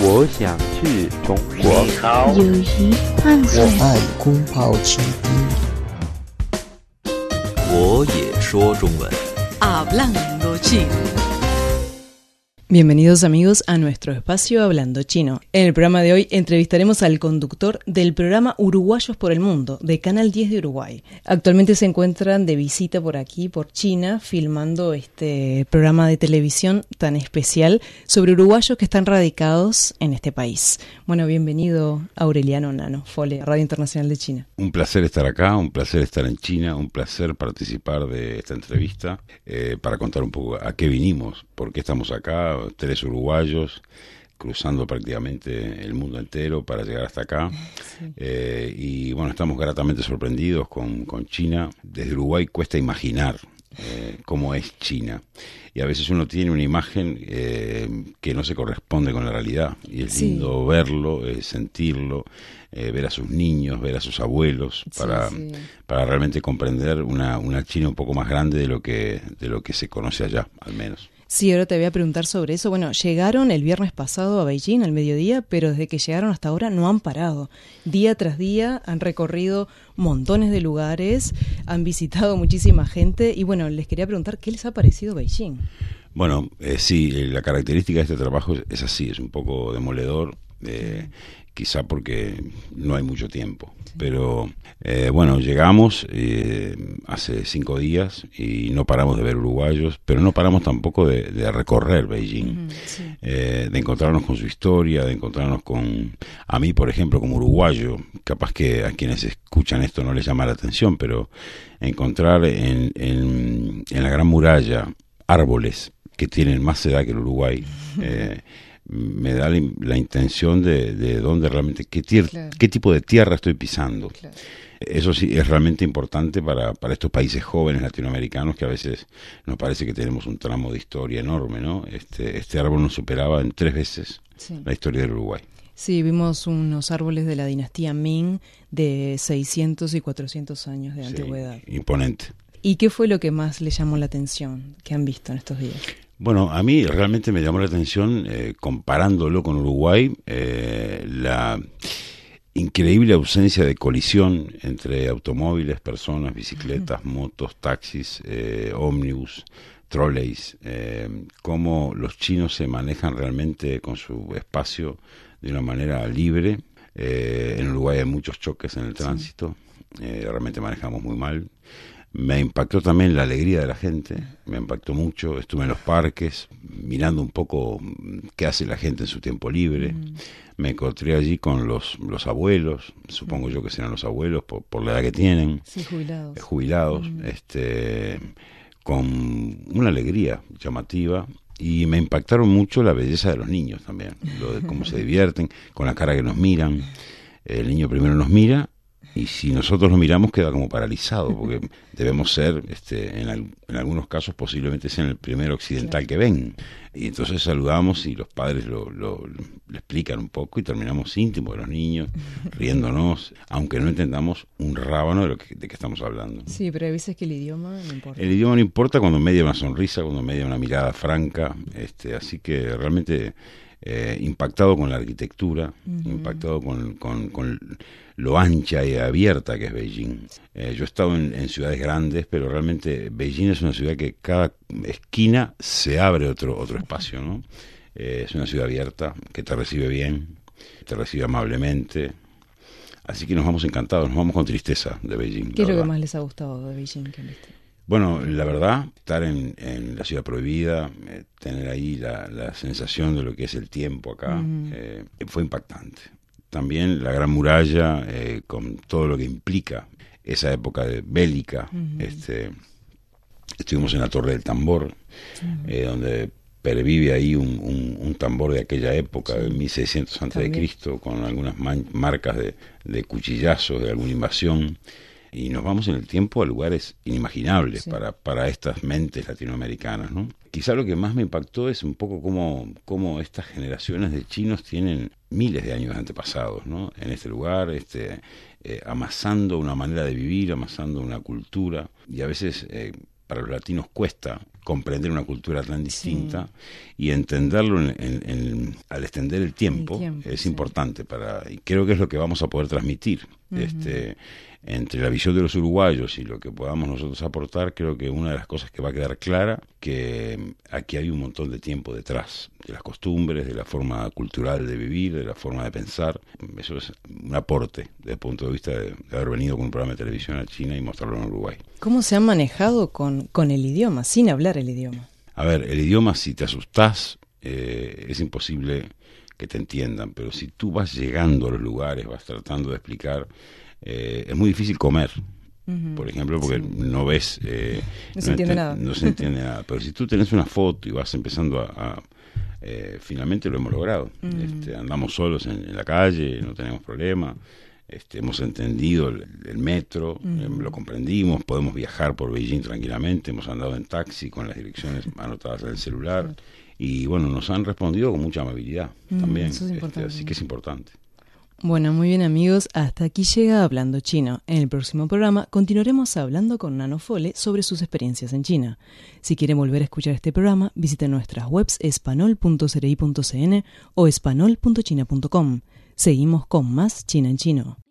我想去中国。你好，友谊幻我，爱空泡奇兵。我也说中文。Hablando chino. Bienvenidos amigos a nuestro espacio Hablando Chino. En el programa de hoy entrevistaremos al conductor del programa Uruguayos por el Mundo de Canal 10 de Uruguay. Actualmente se encuentran de visita por aquí, por China, filmando este programa de televisión tan especial sobre uruguayos que están radicados en este país. Bueno, bienvenido Aureliano Nano, Fole, Radio Internacional de China. Un placer estar acá, un placer estar en China, un placer participar de esta entrevista eh, para contar un poco a qué vinimos, por qué estamos acá, tres uruguayos cruzando prácticamente el mundo entero para llegar hasta acá. Eh, y bueno, estamos gratamente sorprendidos con, con China. Desde Uruguay cuesta imaginar eh, cómo es China. Y a veces uno tiene una imagen eh, que no se corresponde con la realidad. Y es Sí. lindo verlo, eh, sentirlo, eh, ver a sus niños, ver a sus abuelos, Sí, para, sí. para realmente comprender una, una China un poco más grande de lo que, de lo que se conoce allá, al menos. Sí, ahora te voy a preguntar sobre eso. Bueno, llegaron el viernes pasado a Beijing al mediodía, pero desde que llegaron hasta ahora no han parado. Día tras día han recorrido montones de lugares, han visitado muchísima gente y bueno, les quería preguntar qué les ha parecido Beijing. Bueno, eh, sí, eh, la característica de este trabajo es, es así, es un poco demoledor, eh, quizá porque no hay mucho tiempo. Pero eh, bueno, llegamos eh, hace cinco días y no paramos de ver uruguayos, pero no paramos tampoco de, de recorrer Beijing, eh, de encontrarnos con su historia, de encontrarnos con... A mí, por ejemplo, como uruguayo, capaz que a quienes escuchan esto no les llama la atención, pero encontrar en, en, en la Gran Muralla árboles que tienen más edad que el Uruguay, eh, me da la, la intención de, de dónde realmente, qué, tier- Claro. qué tipo de tierra estoy pisando. Eso sí es realmente importante para, para estos países jóvenes latinoamericanos que a veces nos parece que tenemos un tramo de historia enorme, ¿no? Este, este árbol nos superaba en tres veces Sí. la historia del Uruguay. Sí, vimos unos árboles de la dinastía Ming de 600 y 400 años de Sí, antigüedad. imponente. ¿Y qué fue lo que más les llamó la atención que han visto en estos días? Bueno, a mí realmente me llamó la atención, eh, comparándolo con Uruguay, eh, la increíble ausencia de colisión entre automóviles, personas, bicicletas, motos, taxis, eh, ómnibus, trolleys, eh, cómo los chinos se manejan realmente con su espacio de una manera libre. Eh, en Uruguay hay muchos choques en el tránsito, eh, realmente manejamos muy mal. Me impactó también la alegría de la gente, me impactó mucho. Estuve en los parques mirando un poco mm, qué hace la gente en su tiempo libre. Me encontré allí con los, los abuelos, supongo yo que serán los abuelos por, por la edad que tienen, Sí, jubilados. eh, jubilados, este, con una alegría llamativa. Y me impactaron mucho la belleza de los niños también, lo de cómo se divierten, con la cara que nos miran. El niño primero nos mira y si nosotros lo miramos queda como paralizado, porque debemos ser, este, en, al- en algunos casos posiblemente sean el primer occidental que ven. Y entonces saludamos y los padres lo, lo- explican un poco y terminamos íntimos de los niños, riéndonos, aunque no entendamos un rábano de lo que, de que estamos hablando. Sí, pero hay veces que el idioma no importa. El idioma no importa cuando media una sonrisa, cuando media una mirada franca, este, así que realmente eh, impactado con la arquitectura, impactado con, con- con lo ancha y abierta que es Beijing. Eh, yo he estado en, en ciudades grandes, pero realmente Beijing es una ciudad que cada esquina se abre otro, otro espacio, ¿no? Eh, es una ciudad abierta, que te recibe bien, te recibe amablemente. Así que nos vamos encantados, nos vamos con tristeza de Beijing. ¿Qué es lo que más les ha gustado de Beijing que han visto? Bueno, la verdad, estar en, en la ciudad prohibida, eh, tener ahí la, la sensación de lo que es el tiempo acá, eh, fue impactante. También la Gran Muralla, eh, con todo lo que implica esa época de bélica. este, estuvimos en la Torre del Tambor, eh, donde pervive ahí un, un- un tambor de aquella época, de 1600 antes de También. Cristo, con algunas man- marcas de, de cuchillazos, de alguna invasión. Y nos vamos en el tiempo a lugares inimaginables Sí. para, para estas mentes latinoamericanas. ¿no? Quizá lo que más me impactó es un poco cómo, cómo estas generaciones de chinos tienen miles de años de antepasados ¿no? en este lugar, este, eh, amasando una manera de vivir, amasando una cultura. Y a veces eh, para los latinos cuesta comprender una cultura tan distinta y entenderlo en- en- en- al extender el tiempo, El tiempo, es sí. importante para y creo que es lo que vamos a poder transmitir este entre la visión de los uruguayos y lo que podamos nosotros aportar creo que una de las cosas que va a quedar clara que mm, aquí hay un montón de tiempo detrás de las costumbres de la forma cultural de vivir de la forma de pensar. Eso es un aporte desde el punto de vista de, de haber venido con un programa de televisión a China y mostrarlo en Uruguay. ¿Cómo se han manejado con, con el idioma, sin hablar el idioma? A ver, el idioma, si te asustás, eh, es imposible que te entiendan, pero si tú vas llegando a los lugares, vas tratando de explicar, eh, es muy difícil comer, por ejemplo, porque no ves... eh, No se entiende nada. No se entiende nada, pero si tú tenés una foto y vas empezando a... a, eh, finalmente lo hemos logrado. Este, andamos solos en, en la calle, no tenemos problema. Este, hemos entendido el, el metro, eh, lo comprendimos, podemos viajar por Beijing tranquilamente, hemos andado en taxi con las direcciones anotadas en el celular y bueno, nos han respondido con mucha amabilidad también, eso es este, así que es importante. Bueno, muy bien amigos, hasta aquí llega Hablando Chino. En el próximo programa continuaremos hablando con Nano Fole sobre sus experiencias en China. Si quieren volver a escuchar este programa, visiten nuestras webs espanol.cri.cn o espanol.china.com. Seguimos con más China en Chino.